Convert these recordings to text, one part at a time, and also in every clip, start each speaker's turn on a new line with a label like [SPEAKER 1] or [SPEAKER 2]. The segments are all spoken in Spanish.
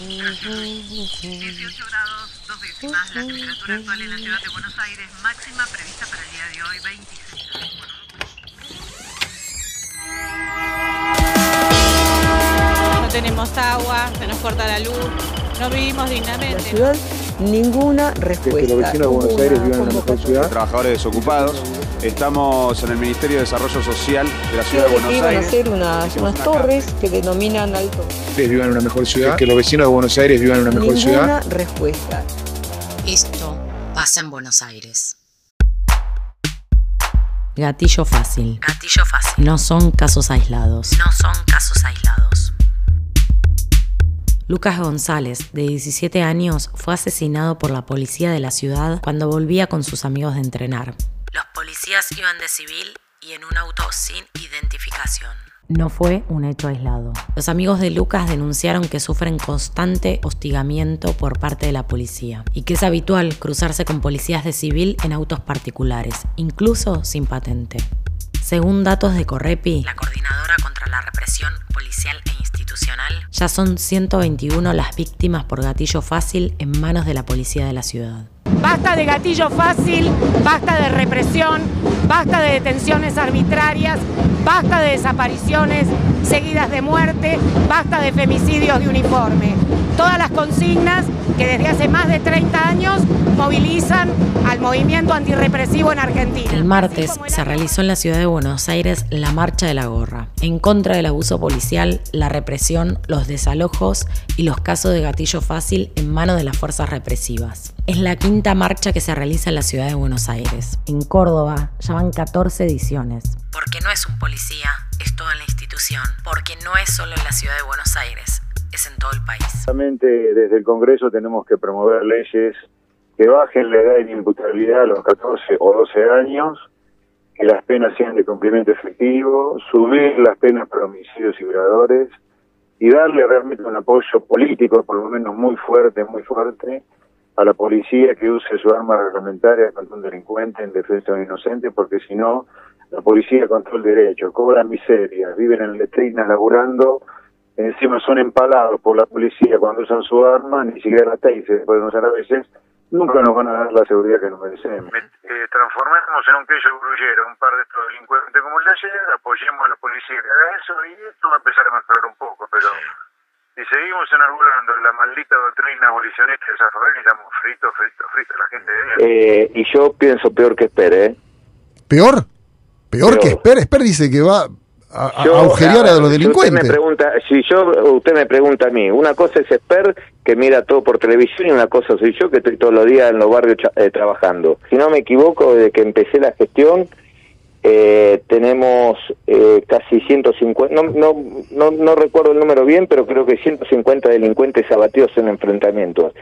[SPEAKER 1] 18 grados, dos décimas, la temperatura actual en la ciudad de Buenos Aires, máxima prevista para el día de hoy, 26 grados.
[SPEAKER 2] No tenemos agua, se nos corta la luz, no vivimos dignamente.
[SPEAKER 3] La ninguna respuesta.
[SPEAKER 4] Que los vecinos de Buenos Aires vivan en una mejor ciudad.
[SPEAKER 5] Trabajadores desocupados. Estamos en el Ministerio de Desarrollo Social de la Ciudad de Buenos
[SPEAKER 3] Iban a
[SPEAKER 5] Aires.
[SPEAKER 3] hacer unas, unas torres que denominan alto.
[SPEAKER 4] Que vivan en una mejor ciudad. Que los vecinos de Buenos Aires vivan en una mejor
[SPEAKER 3] Ninguna
[SPEAKER 4] ciudad.
[SPEAKER 3] respuesta.
[SPEAKER 6] Esto pasa en Buenos Aires.
[SPEAKER 7] Gatillo fácil.
[SPEAKER 6] Gatillo fácil.
[SPEAKER 7] No son casos aislados.
[SPEAKER 6] No son casos aislados.
[SPEAKER 7] Lucas González, de 17 años, fue asesinado por la policía de la ciudad cuando volvía con sus amigos de entrenar.
[SPEAKER 6] Los policías iban de civil y en un auto sin identificación.
[SPEAKER 7] No fue un hecho aislado. Los amigos de Lucas denunciaron que sufren constante hostigamiento por parte de la policía y que es habitual cruzarse con policías de civil en autos particulares, incluso sin patente. Según datos de Correpi,
[SPEAKER 6] La coordinadora contra la represión policial e institucional
[SPEAKER 7] ya son 121 las víctimas por gatillo fácil en manos de la policía de la ciudad.
[SPEAKER 8] Basta de gatillo fácil, basta de represión, basta de detenciones arbitrarias, basta de desapariciones seguidas de muerte, basta de femicidios de uniforme. Todas las consignas que desde hace más de 30 años movilizan al movimiento antirrepresivo en Argentina.
[SPEAKER 7] El martes se realizó en la ciudad de Buenos Aires la Marcha de la Gorra, en contra del abuso policial, la represión, los desalojos y los casos de gatillo fácil en manos de las fuerzas represivas. Es la quinta marcha que se realiza en la ciudad de Buenos Aires. En Córdoba ya van 14 ediciones.
[SPEAKER 6] Porque no es un policía, es toda la institución. Porque no es solo en la ciudad de Buenos Aires, es en todo el país.
[SPEAKER 4] Desde el Congreso tenemos que promover leyes que bajen la edad de inimputabilidad a los 14 o 12 años, que las penas sean de cumplimiento efectivo, subir las penas para homicidios y violadores y darle realmente un apoyo político, por lo menos muy fuerte, muy fuerte, a la policía que use su arma reglamentaria contra un delincuente en defensa de un inocente, porque si no, la policía controla el derecho, cobran miseria, viven en letrinas laburando, encima son empalados por la policía cuando usan su arma, ni siquiera la taser pueden usar a veces, nunca nos van a dar la seguridad que nos merecemos. Eh, transformemos en un queso grullero un par de estos delincuentes como el de ayer, apoyemos a la policía que haga eso y esto va a empezar a mejorar un poco, pero si seguimos enarbolando la maldita doctrina abolicionista de Zaffarelli, estamos fritos, fritos, fritos, la gente de
[SPEAKER 9] Eh, y yo pienso peor que espere, ¿eh?
[SPEAKER 10] ¿Peor? Peor
[SPEAKER 9] Peor.
[SPEAKER 10] que Esper. Esper dice que va a,
[SPEAKER 9] Yo,
[SPEAKER 10] agujerear a, los
[SPEAKER 9] si
[SPEAKER 10] delincuentes.
[SPEAKER 9] Usted me pregunta, si yo, usted me pregunta a mí, una cosa es Esper que mira todo por televisión y una cosa soy yo que estoy todos los días en los barrios eh, trabajando. Si no me equivoco, desde que empecé la gestión eh, tenemos eh, casi 150, no, no, no, no recuerdo el número bien, pero creo que 150 delincuentes abatidos en enfrentamientos.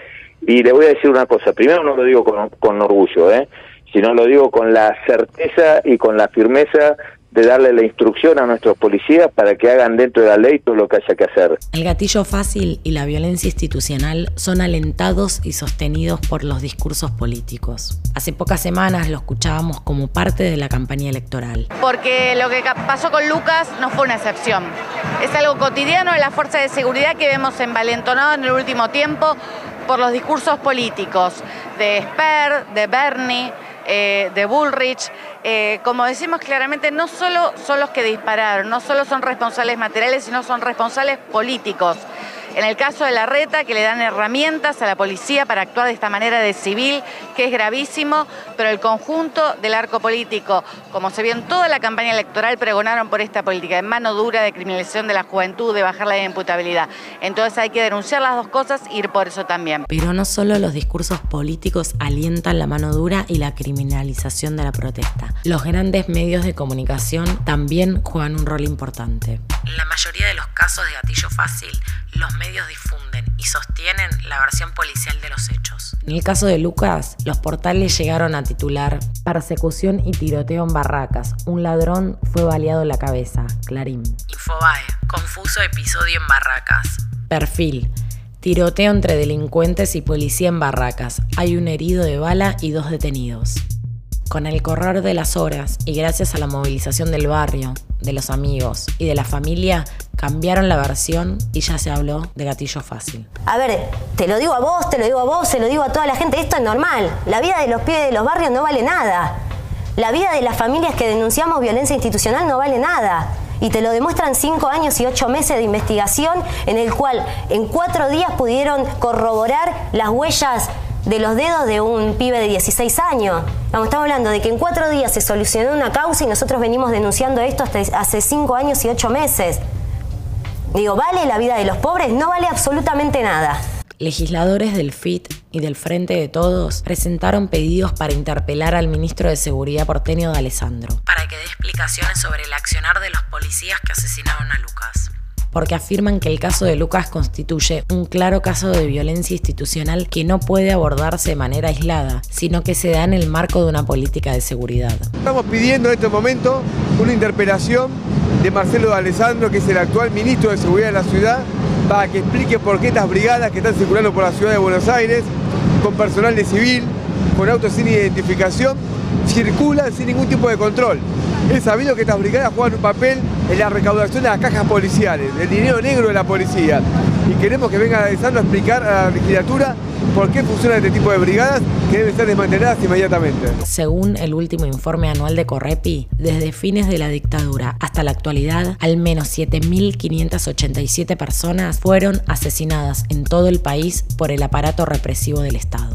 [SPEAKER 9] Y le voy a decir una cosa, primero no lo digo con, con orgullo, ¿eh? sino lo digo con la certeza y con la firmeza de darle la instrucción a nuestros policías para que hagan dentro de la ley todo lo que haya que hacer.
[SPEAKER 7] El gatillo fácil y la violencia institucional son alentados y sostenidos por los discursos políticos. Hace pocas semanas lo escuchábamos como parte de la campaña electoral.
[SPEAKER 8] Porque lo que pasó con Lucas no fue una excepción. Es algo cotidiano de la fuerza de seguridad que vemos envalentonado en el último tiempo por los discursos políticos de Sper, de Bernie, eh, de Bullrich. Eh, como decimos claramente, no solo son los que dispararon, no solo son responsables materiales, sino son responsables políticos. En el caso de la reta, que le dan herramientas a la policía para actuar de esta manera de civil, que es gravísimo, pero el conjunto del arco político, como se vio en toda la campaña electoral, pregonaron por esta política de mano dura, de criminalización de la juventud, de bajar la imputabilidad. Entonces hay que denunciar las dos cosas e ir por eso también.
[SPEAKER 7] Pero no solo los discursos políticos alientan la mano dura y la criminalización de la protesta. Los grandes medios de comunicación también juegan un rol importante.
[SPEAKER 6] En la mayoría de los casos de gatillo fácil, los medios difunden y sostienen la versión policial de los hechos.
[SPEAKER 7] En el caso de Lucas, los portales llegaron a titular Persecución y tiroteo en barracas. Un ladrón fue baleado en la cabeza. Clarín.
[SPEAKER 6] Infobae, confuso episodio en Barracas.
[SPEAKER 7] Perfil. Tiroteo entre delincuentes y policía en barracas. Hay un herido de bala y dos detenidos. Con el correr de las horas y gracias a la movilización del barrio, de los amigos y de la familia, cambiaron la versión y ya se habló de gatillo fácil.
[SPEAKER 11] A ver, te lo digo a vos, te lo digo a vos, se lo digo a toda la gente, esto es normal. La vida de los pibes de los barrios no vale nada. La vida de las familias que denunciamos violencia institucional no vale nada. Y te lo demuestran cinco años y ocho meses de investigación en el cual en cuatro días pudieron corroborar las huellas de los dedos de un pibe de 16 años. estamos hablando de que en cuatro días se solucionó una causa y nosotros venimos denunciando esto hasta hace cinco años y ocho meses. Digo, ¿vale la vida de los pobres? No vale absolutamente nada.
[SPEAKER 7] Legisladores del FIT y del Frente de Todos presentaron pedidos para interpelar al ministro de Seguridad porteño de Alessandro.
[SPEAKER 6] Para que dé explicaciones sobre el accionar de los policías que asesinaron a Lucas
[SPEAKER 7] porque afirman que el caso de Lucas constituye un claro caso de violencia institucional que no puede abordarse de manera aislada, sino que se da en el marco de una política de seguridad.
[SPEAKER 12] Estamos pidiendo en este momento una interpelación de Marcelo de Alessandro, que es el actual ministro de Seguridad de la ciudad, para que explique por qué estas brigadas que están circulando por la ciudad de Buenos Aires, con personal de civil, con autos sin identificación, circulan sin ningún tipo de control. Es sabido que estas brigadas juegan un papel en la recaudación de las cajas policiales, del dinero negro de la policía. Y queremos que venga Alessandro a explicar a la legislatura por qué funcionan este tipo de brigadas que deben ser desmanteladas inmediatamente.
[SPEAKER 7] Según el último informe anual de Correpi, desde fines de la dictadura hasta la actualidad, al menos 7.587 personas fueron asesinadas en todo el país por el aparato represivo del Estado.